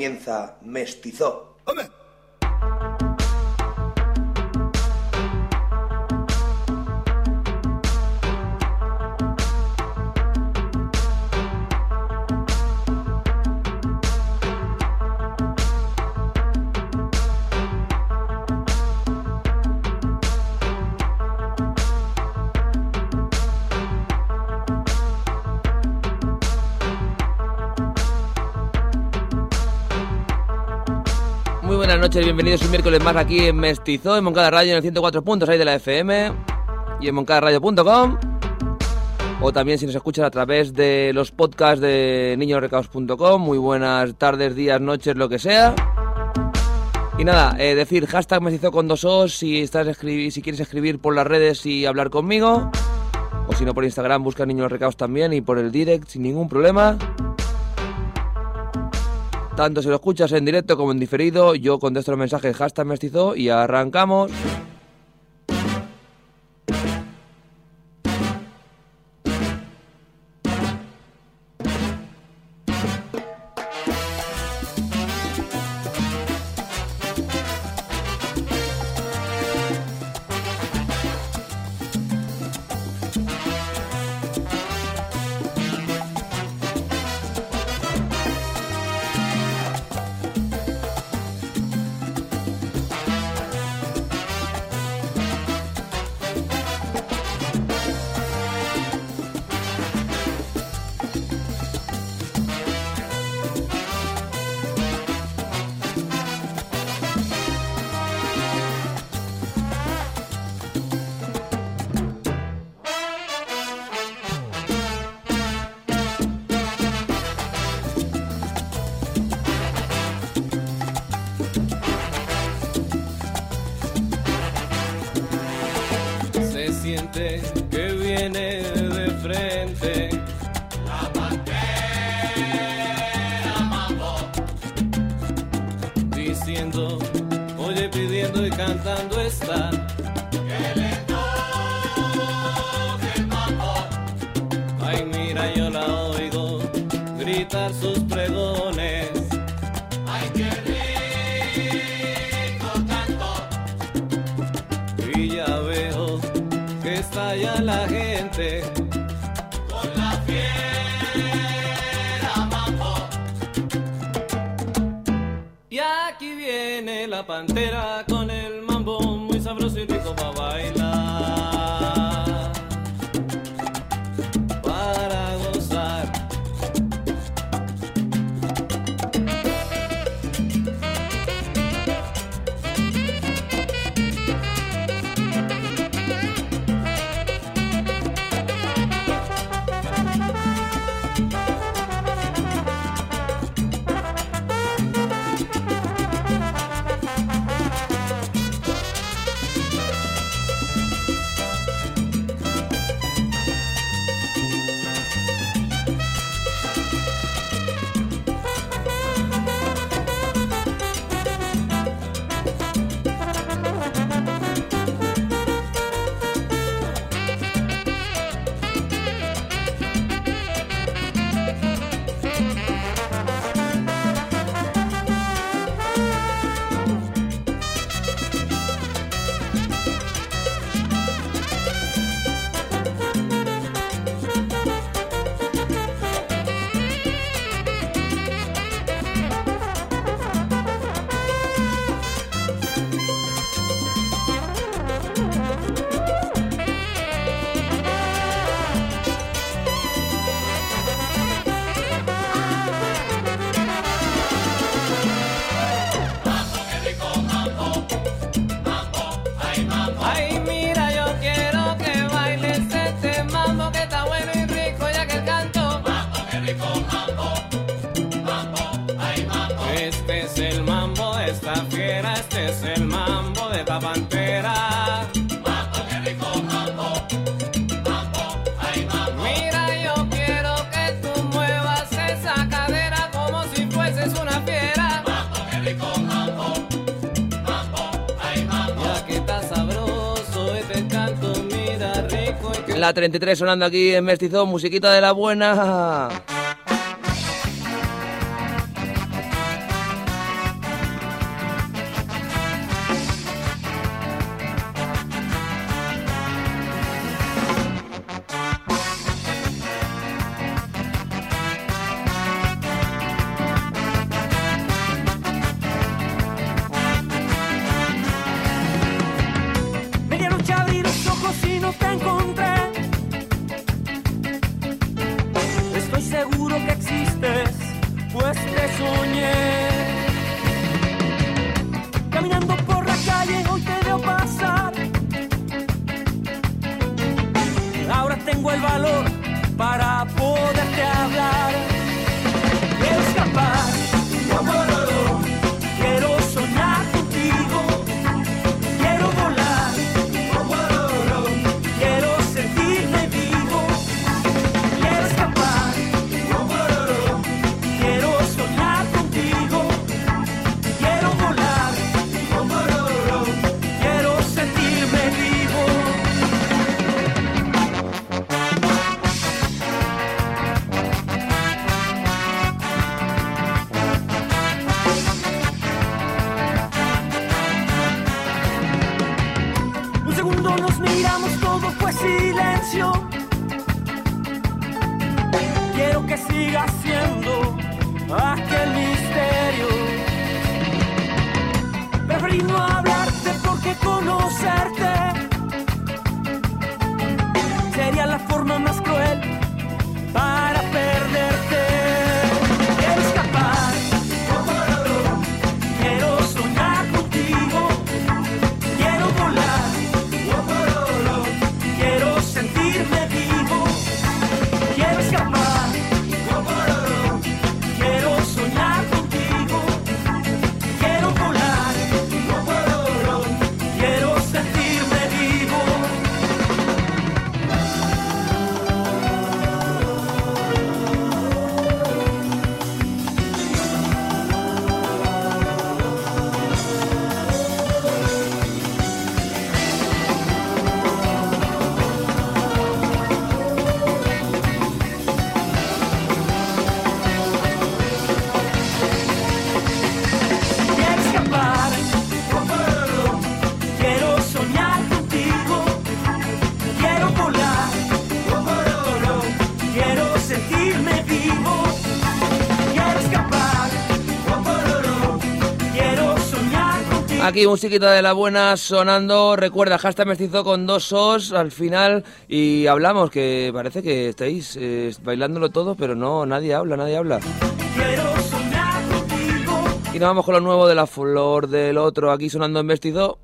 Comienza Mestizo. Bienvenidos un miércoles más aquí en Mestizo, en Moncada Radio, en el 104 puntos ahí de la FM y en moncadaradio.com o también si nos escuchas a través de los podcasts de niñosrecaos.com. Muy buenas tardes, días, noches, lo que sea. Y nada, eh, decir hashtag Mestizo con dos os si, estás si quieres escribir por las redes y hablar conmigo. O si no por Instagram, busca Niños Recaos también y por el direct sin ningún problema. Tanto si lo escuchas en directo como en diferido, yo contesto los mensajes hashtag mestizo y arrancamos. Pantera con el mambo muy sabroso y rico para bailar. La 33 sonando aquí en Mestizo, musiquita de la buena. Aquí musiquita de la buena sonando. Recuerda, hashtag mestizo con dos os al final. Y hablamos, que parece que estáis eh, bailándolo todo, pero no, nadie habla, nadie habla. Y nos vamos con lo nuevo de la flor del otro. Aquí sonando en mestizo.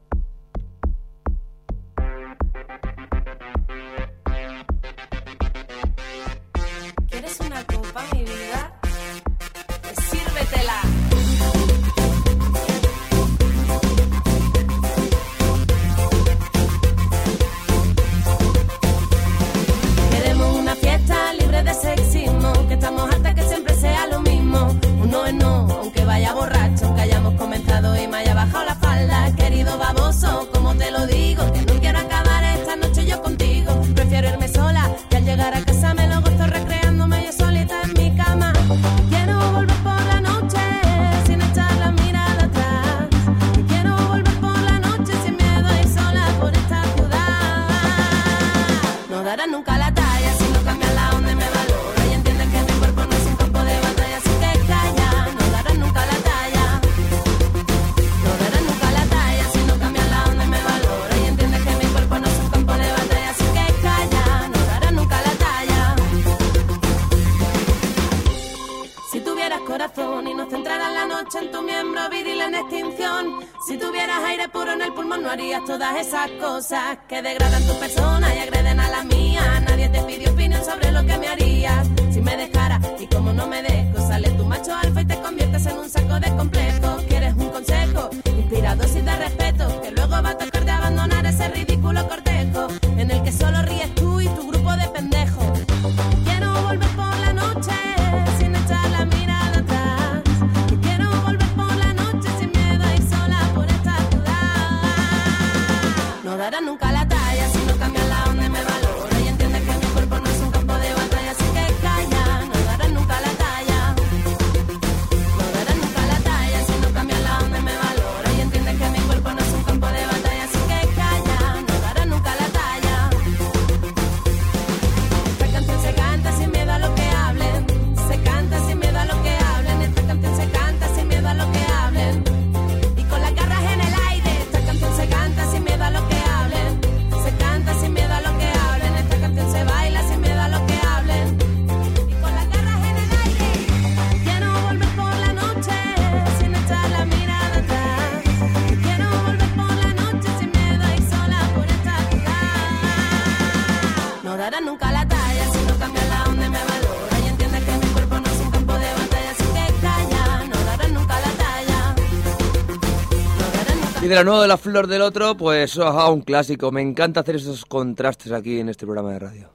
granodo de la flor del otro, pues ah, un clásico. Me encanta hacer esos contrastes aquí en este programa de radio.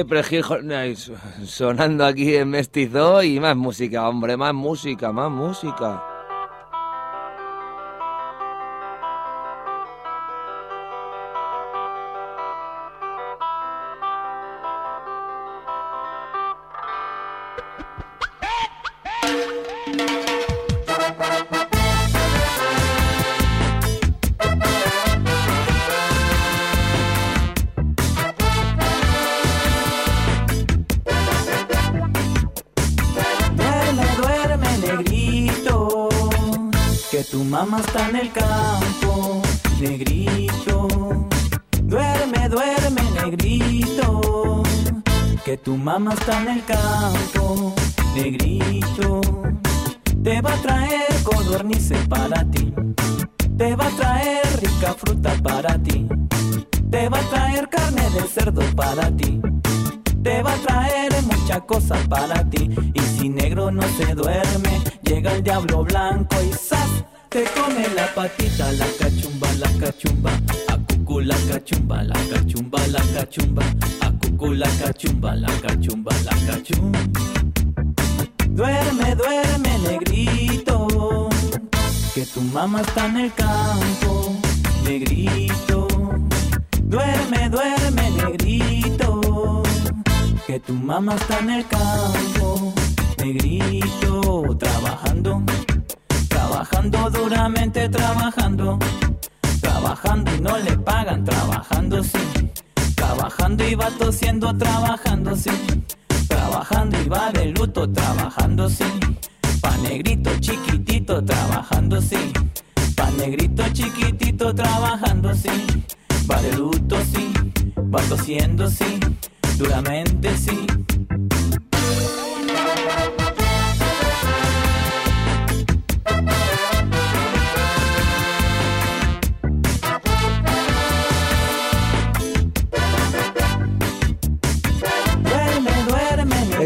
Hill Hornets sonando aquí en Mestizo y más música, hombre, más música, más música. Negrito. Te va a traer codornices para ti, te va a traer rica fruta para ti, te va a traer carne de cerdo para ti te va a traer muchas cosas para ti. Y si negro no se duerme, llega el diablo blanco y ¡zas! Te come la patita, la cachumba, la cachumba. La cachumba, la cachumba, la cachumba. A cucu la cachumba, la cachumba, la cachumba. Duerme, duerme, negrito. Que tu mamá está en el campo, negrito. Duerme, duerme, negrito. Que tu mamá está en el campo, negrito, trabajando, trabajando duramente, trabajando, trabajando y no le pagan, trabajando sí, trabajando y va tosiendo, trabajando sí, trabajando y va de luto, trabajando sí, pa negrito chiquitito, trabajando sí, pa negrito chiquitito, trabajando sí, va de luto sí, va tosiendo sí, duramente sí.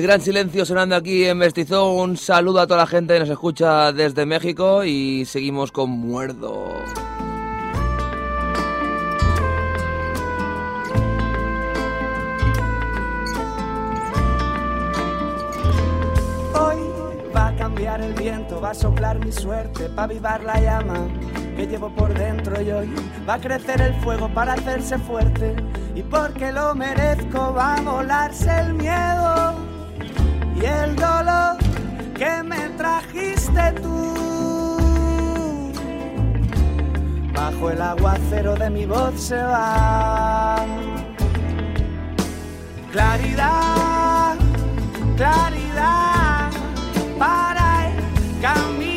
Gran silencio sonando aquí en Mestizo. Un saludo a toda la gente que nos escucha desde México y seguimos con Muerdo. Hoy va a cambiar el viento, va a soplar mi suerte para avivar la llama que llevo por dentro y hoy va a crecer el fuego para hacerse fuerte y porque lo merezco va a volarse el miedo y el dolor que me trajiste tú. Bajo el aguacero de mi voz se va. Claridad, claridad para el camino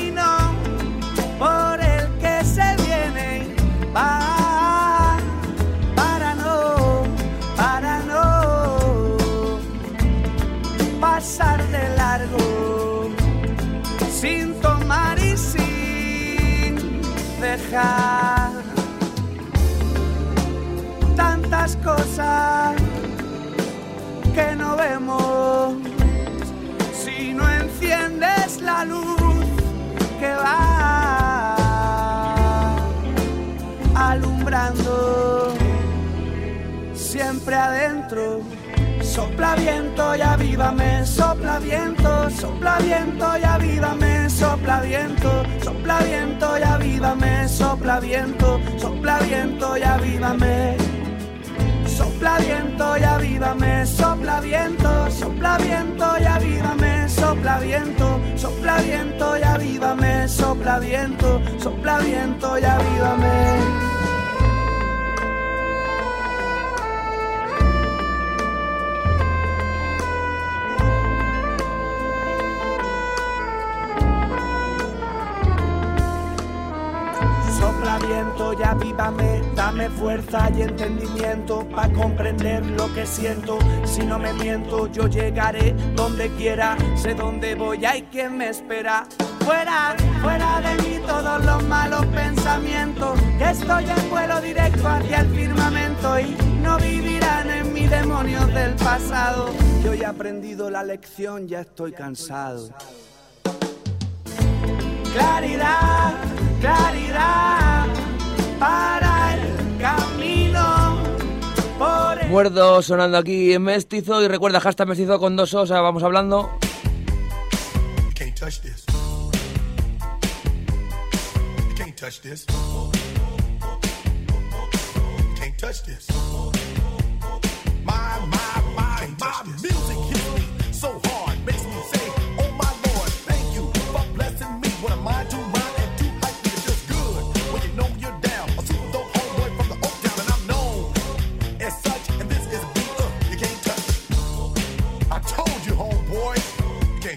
dejar tantas cosas que no vemos si no enciendes la luz que va alumbrando siempre adentro. Sopla viento y avívame, sopla viento, sopla viento y avívame, sopla viento, sopla viento y avívame, sopla viento, sopla viento y avívame. Sopla viento y avívame, sopla viento, sopla viento y avívame, sopla viento, sopla viento y avívame, sopla viento, sopla viento y avívame. Avívame, dame fuerza y entendimiento para comprender lo que siento. Si no me miento, yo llegaré donde quiera, sé dónde voy, hay quien me espera. Fuera, fuera de mí todos los malos pensamientos, que estoy en vuelo directo hacia el firmamento y no vivirán en mí demonios del pasado. Yo he aprendido la lección, ya estoy cansado. Claridad, claridad para el camino. Por el Muerdo sonando aquí en Mestizo y recuerda hashtag Mestizo con dos O, o sea, vamos hablando. You can't touch this. You can't touch this. You can't touch this.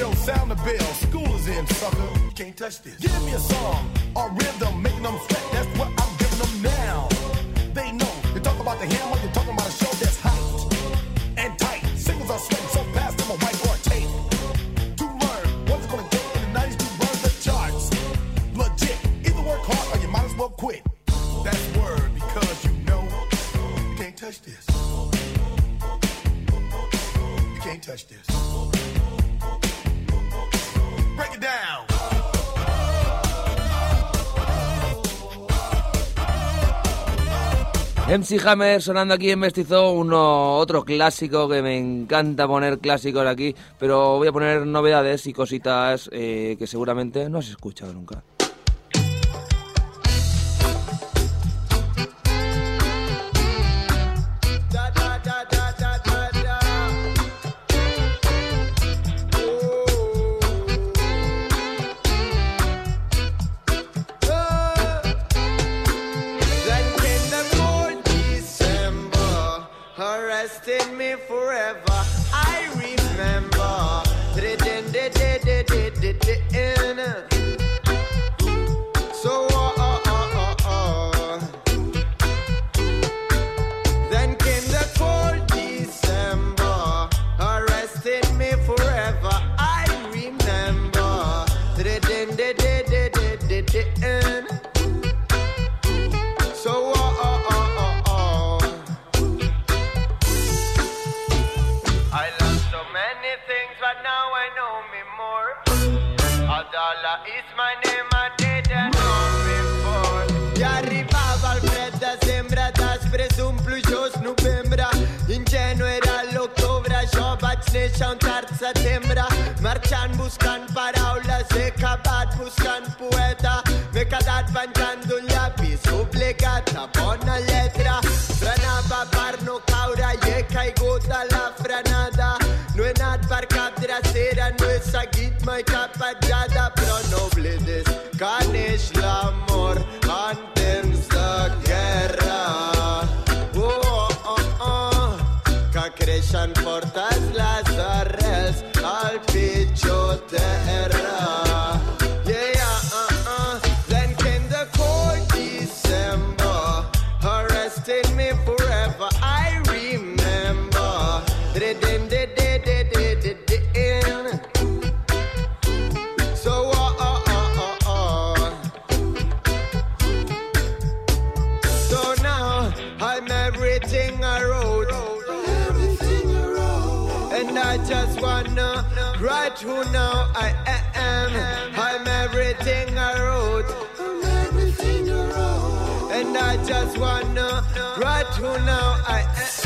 Yo, sound the bell. School is in, sucker. Can't touch this. Give me a song or rhythm, making them sweat. That's what I'm giving them now. They know. You talk about the hammer, you're talking about a show that's hyped and tight. Singles are sweating MC Hammer sonando aquí en Mestizo, uno, otro clásico que me encanta poner clásicos aquí, pero voy a poner novedades y cositas eh, que seguramente no has escuchado nunca. Néixer un tard setembre. Marxant buscant paraules, he acabat buscant poeta. M'he quedat venjant d'un llapis obligat a bona lletra. Frenava per no caure i he caigut a la frenada. No he anat per cap drecera, no he seguit mai cap petjada, now I am. I'm everything I wrote. I'm everything I wrote. And I just wanna write who now I am.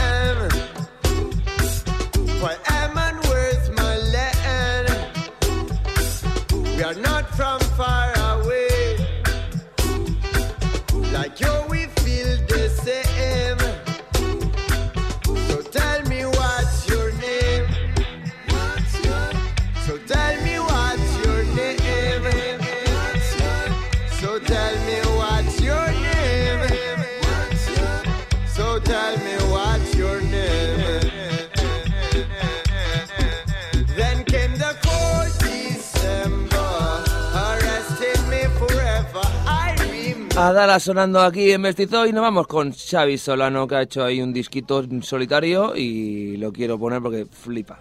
Adala sonando aquí en Mestizo y nos vamos con Xavi Solano que ha hecho ahí un disquito solitario y lo quiero poner porque flipa.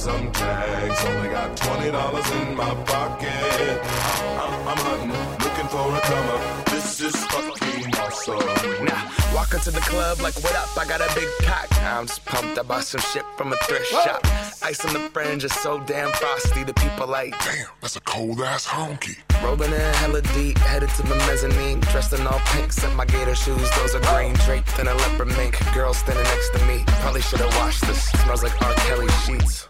some tags. Only got twenty dollars in my pocket. I'm, I'm hunting, looking for a come. This is fucking awesome. Now, walk into the club like, what up? I got a big pack. I'm just pumped. I bought some shit from a thrift shop. Ice on the fringe is so damn frosty. The people like, damn, that's a cold ass honky. Rolling in hella deep, headed to the mezzanine. Dressed in all pink, set my gator shoes. Those are green draped in a leopard mink. Girl standing next to me. Probably should have washed this. Smells like R. Kelly sheets.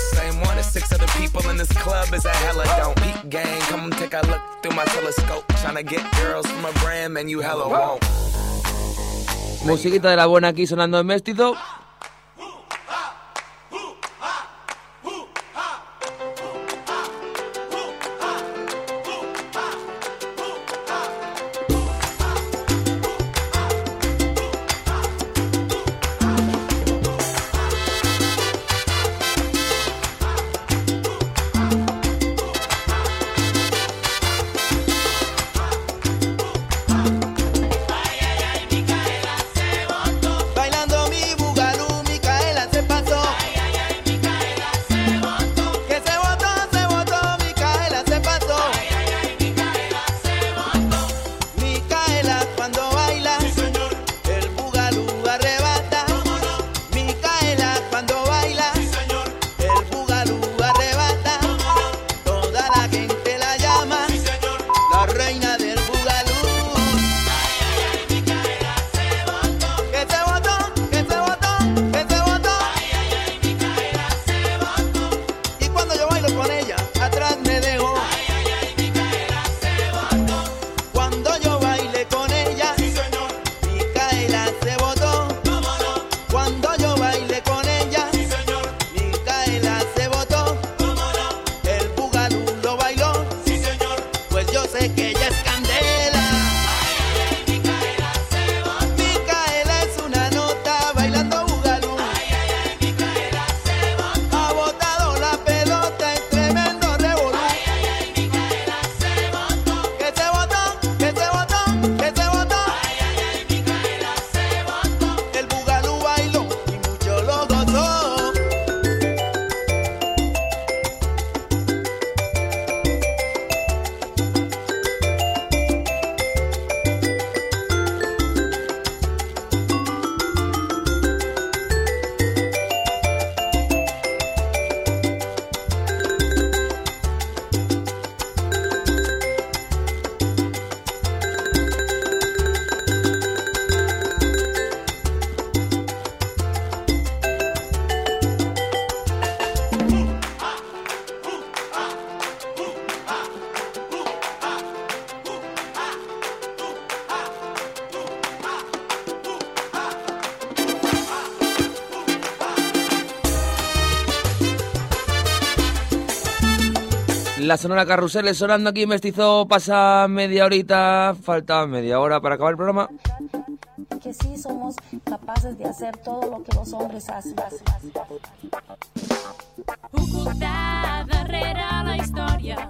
same one as six other people in this club is a hella don't eat gang. Come take a look through my telescope. Trying to get girls from a brand, and you hella won't. Musiquita de la buena aquí sonando en Mestizo. la Sonora Carruseles sonando aquí en Mestizo. Pasa media horita, falta media hora para acabar el programa. Que sí somos capaces de hacer todo lo que los hombres hacen. Ocultada, la historia.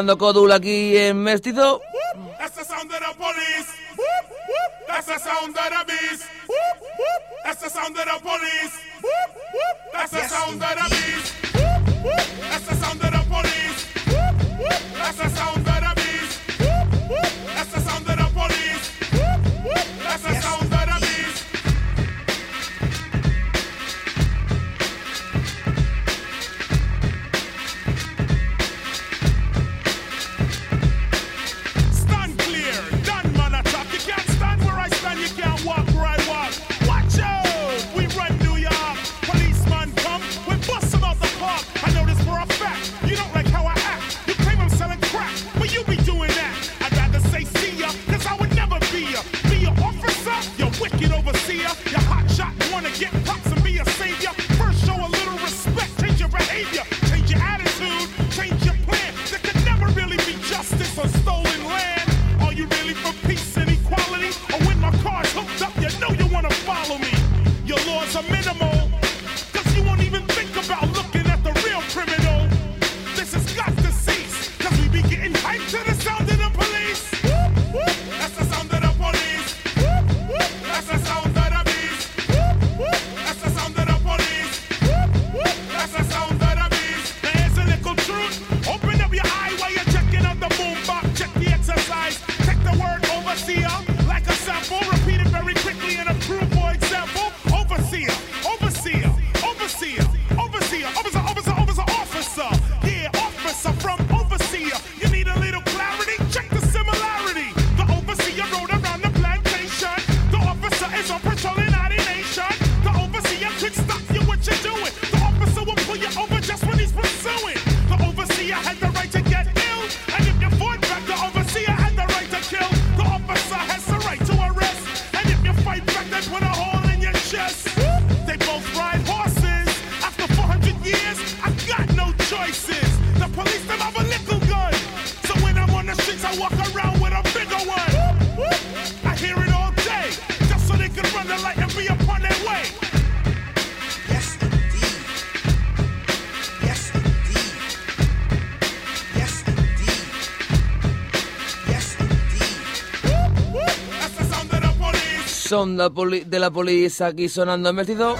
dando Codul aquí en Mestizo. overseer. son de la, poli de la polis aquí sonando en vertido.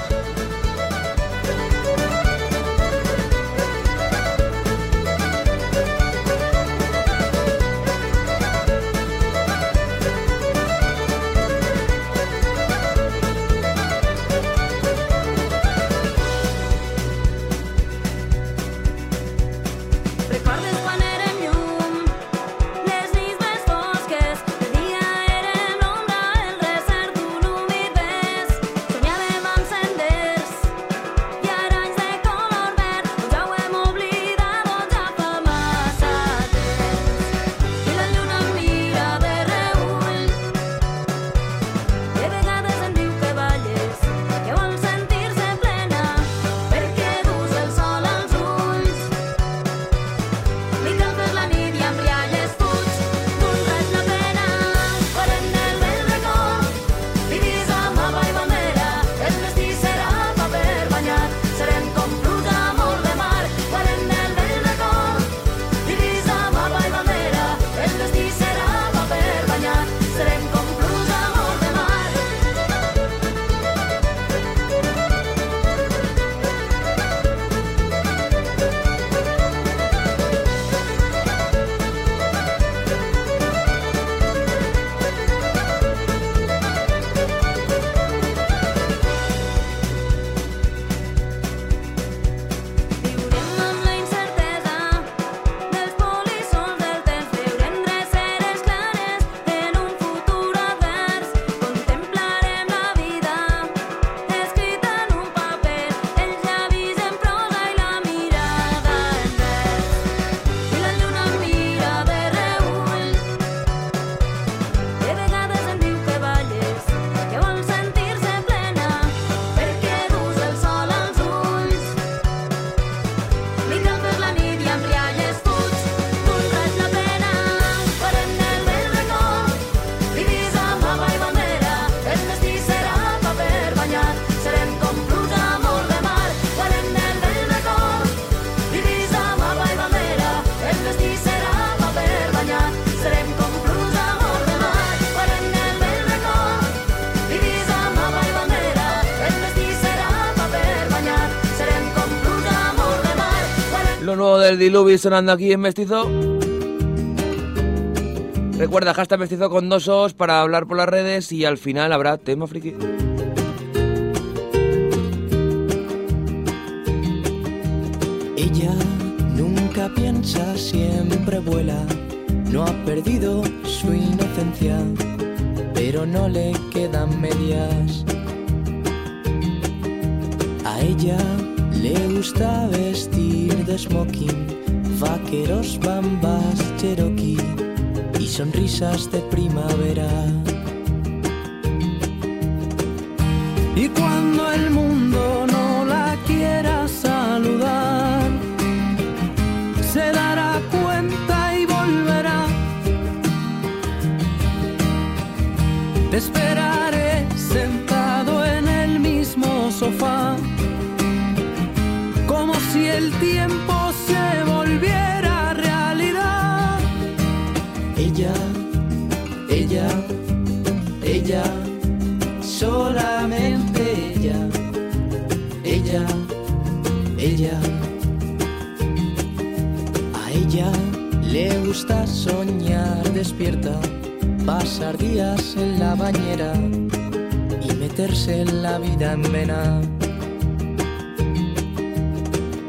Aquí en Mestizo. Recuerda, hashtag Mestizo con dos os para hablar por las redes y al final habrá tema friki. Ella nunca piensa, siempre vuela. No ha perdido su inocencia, pero no le quedan medias. A ella le gusta vestir de smoking, vaqueros, bambas, cherokee y sonrisas de primavera. Y cuando el mundo ella le gusta soñar despierta, pasar días en la bañera y meterse en la vida en vena.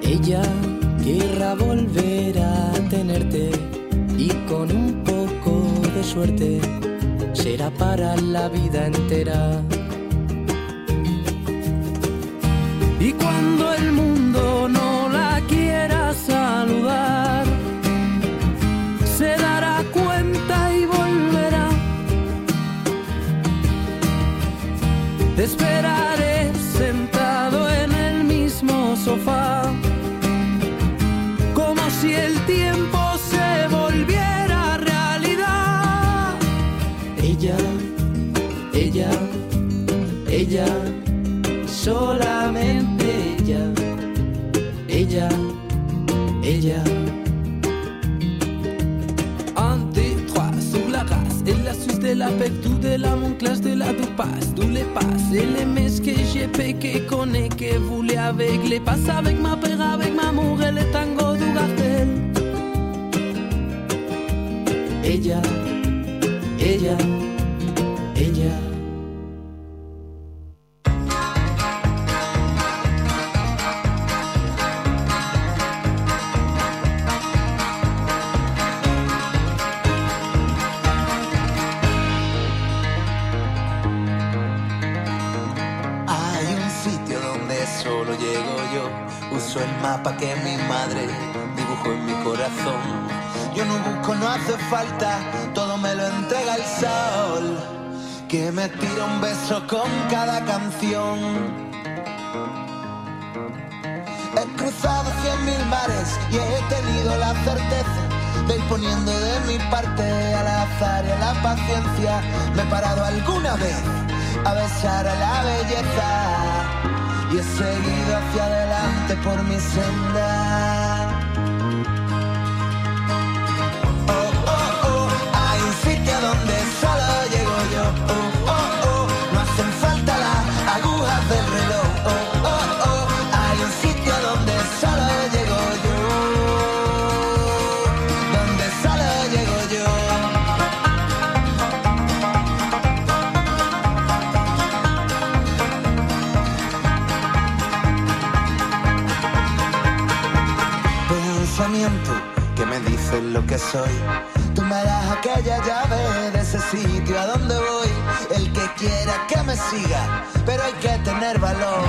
Ella querrá volver a tenerte y con un poco de suerte será para la vida entera. Y cuando el mundo no la quiera saludar, como si el tiempo se volviera realidad. Ella, ella, ella, solamente PEC, tout de la mon classe de la passe, tout les passes. Et les messes que j'ai péqué, connais que voulais avec les passes avec ma père, avec ma amour et le tango du cartel. Ella, ella. Falta, todo me lo entrega el sol. Que me tira un beso con cada canción. He cruzado cien mil mares y he tenido la certeza de ir poniendo de mi parte al azar y a la paciencia. Me he parado alguna vez a besar a la belleza y he seguido hacia adelante por mi senda. Soy. Tú me das aquella llave de ese sitio a donde voy. El que quiera que me siga, pero hay que tener valor.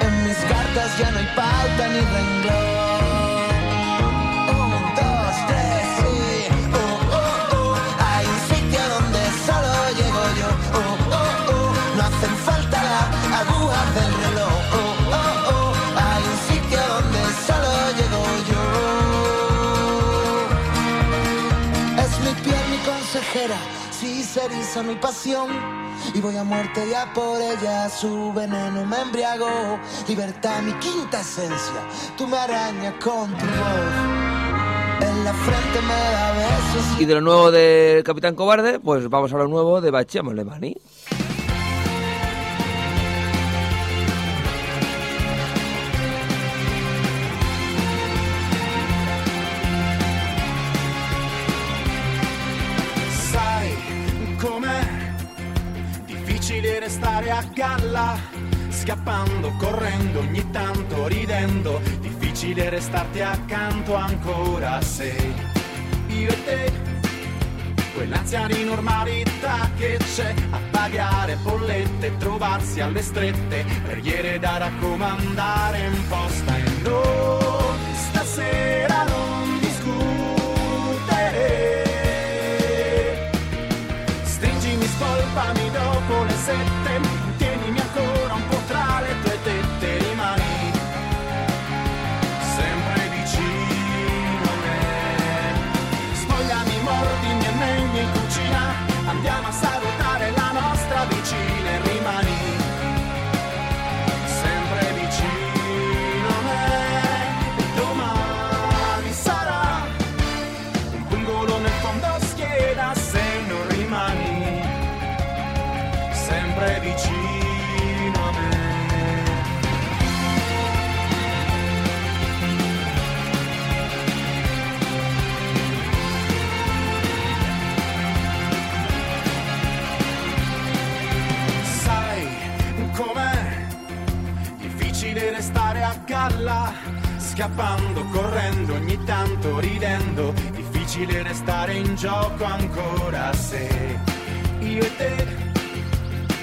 En mis cartas ya no hay pauta ni renglón. Eriza mi pasión. Y voy a muerte ya por ella, su veneno me embriagó. Libertad, mi quinta esencia, tú me arañas con tu voz. En la frente me da besos Y de lo nuevo del Capitán Cobarde, pues vamos a lo nuevo de Bachemo Lemani. Difficile stare a galla, scappando, correndo, ogni tanto ridendo, difficile restarti accanto ancora sei io e te, quell'ansia di normalità che c'è a pagare bollette, trovarsi alle strette, preghiere da raccomandare in posta e noi scappando, correndo, ogni tanto ridendo, difficile restare in gioco ancora se io e te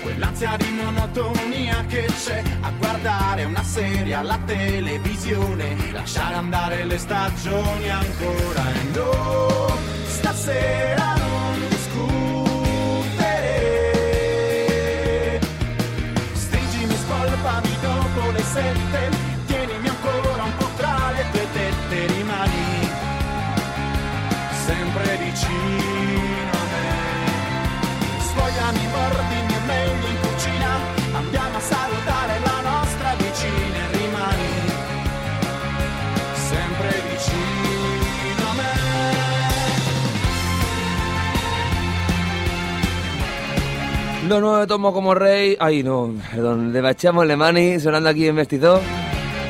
Quell'ansia di monotonia che c'è a guardare una serie alla televisione, lasciare andare le stagioni ancora e no, stasera non discutere. Stringimi, spolpami dopo le sette, Nuevo de Tomo como Rey. Ay, no, perdón. De Lemani sonando aquí en Mestizó.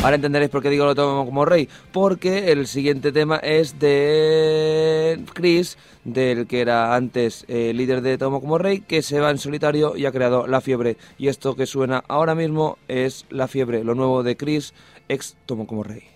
Ahora entenderéis por qué digo lo tomo como rey. Porque el siguiente tema es de Chris, del que era antes eh, líder de Tomo como rey, que se va en solitario y ha creado La Fiebre. Y esto que suena ahora mismo es La Fiebre, lo nuevo de Chris, ex Tomo como rey.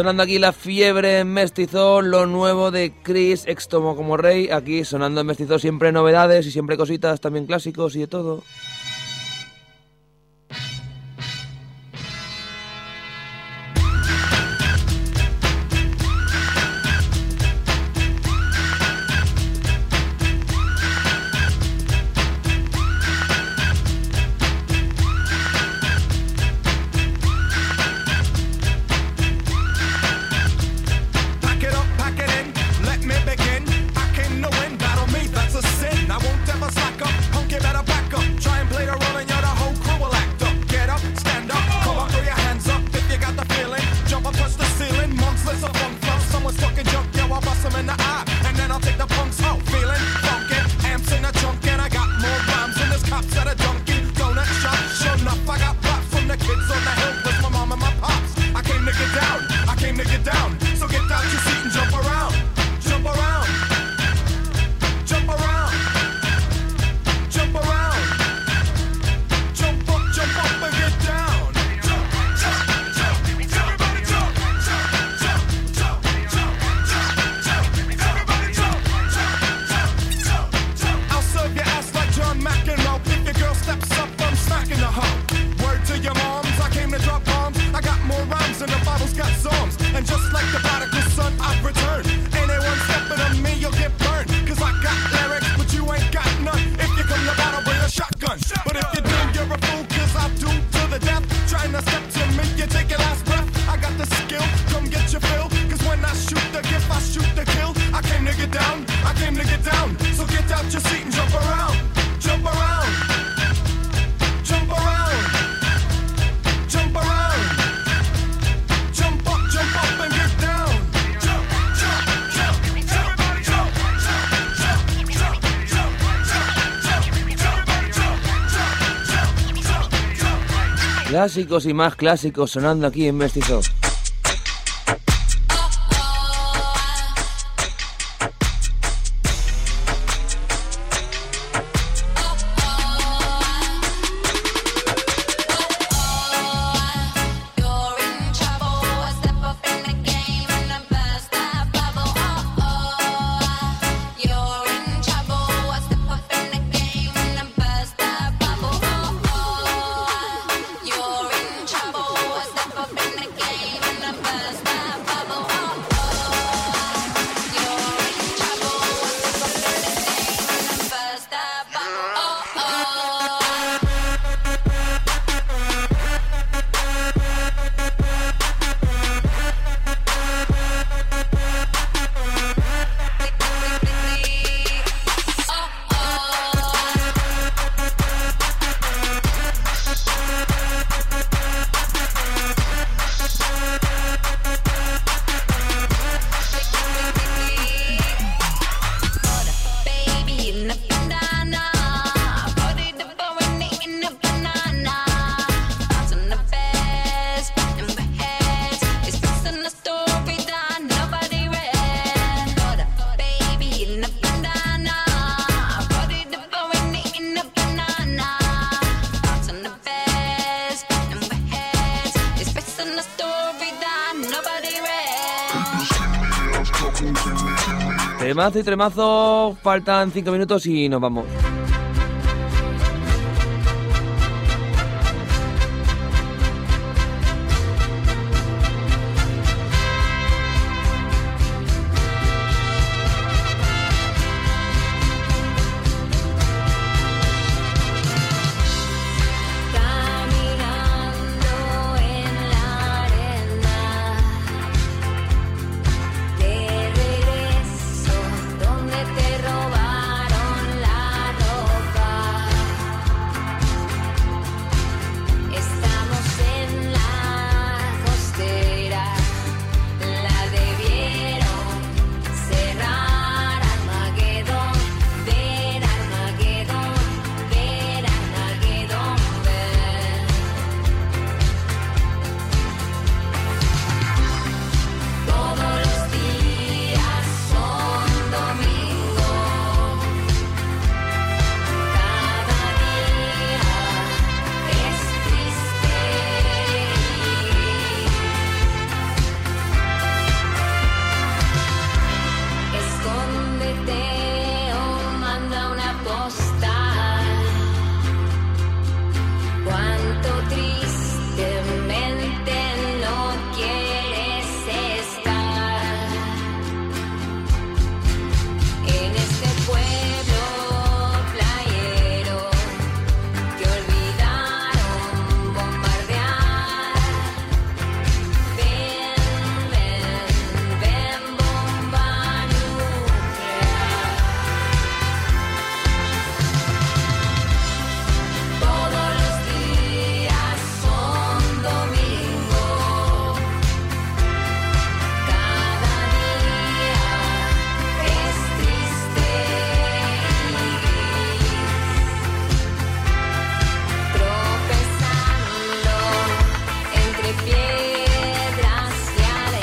Sonando aquí la fiebre en mestizo, lo nuevo de Chris, extomo como rey. Aquí sonando en mestizo siempre novedades y siempre cositas, también clásicos y de todo. Clásicos y más clásicos sonando aquí en Mestizo. Temazo y tremazo, faltan 5 minutos y nos vamos.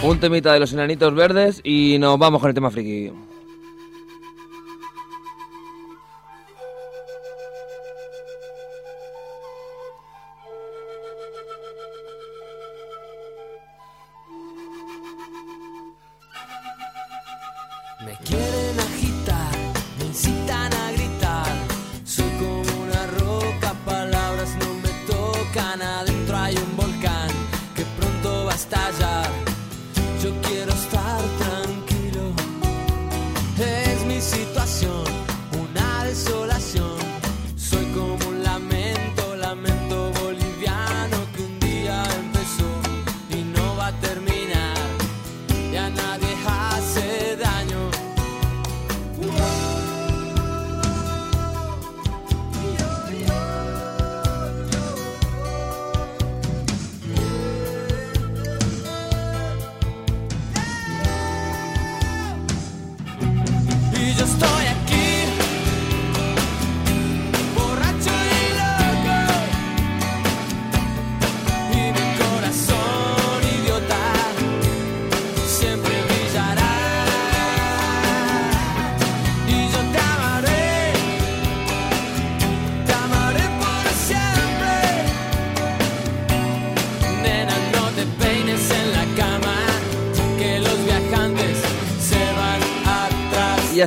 Un temita de los enanitos verdes y nos vamos con el tema friki.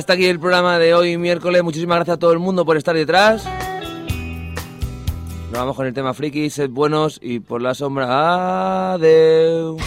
hasta aquí el programa de hoy miércoles. Muchísimas gracias a todo el mundo por estar detrás. Nos vamos con el tema friki, sed eh, buenos y por la sombra. Adiós.